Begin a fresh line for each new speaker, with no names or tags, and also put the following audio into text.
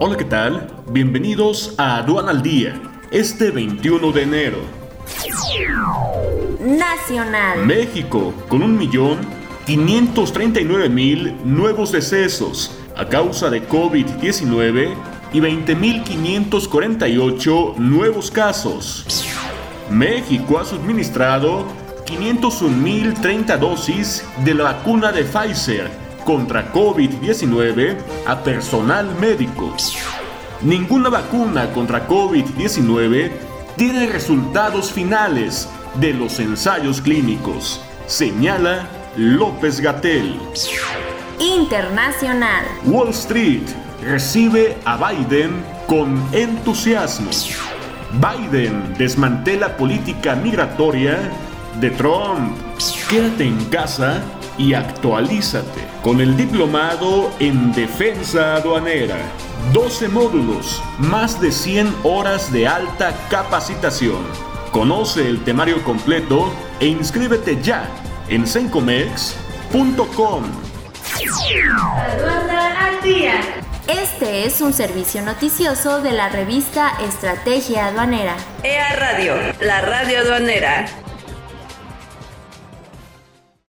Hola, ¿qué tal? Bienvenidos a Aduan al Día, este 21 de enero.
Nacional.
México, con 1.539.000 nuevos decesos a causa de COVID-19 y 20.548 nuevos casos. México ha suministrado 501.030 dosis de la vacuna de Pfizer contra COVID-19 a personal médico. Ninguna vacuna contra COVID-19 tiene resultados finales de los ensayos clínicos, señala López Gatel.
Internacional.
Wall Street recibe a Biden con entusiasmo. Biden desmantela política migratoria de Trump. Quédate en casa y actualízate con el diplomado en defensa aduanera. 12 módulos, más de 100 horas de alta capacitación. Conoce el temario completo e inscríbete ya en sencomex.com.
Este es un servicio noticioso de la revista Estrategia Aduanera.
EA Radio, la radio aduanera.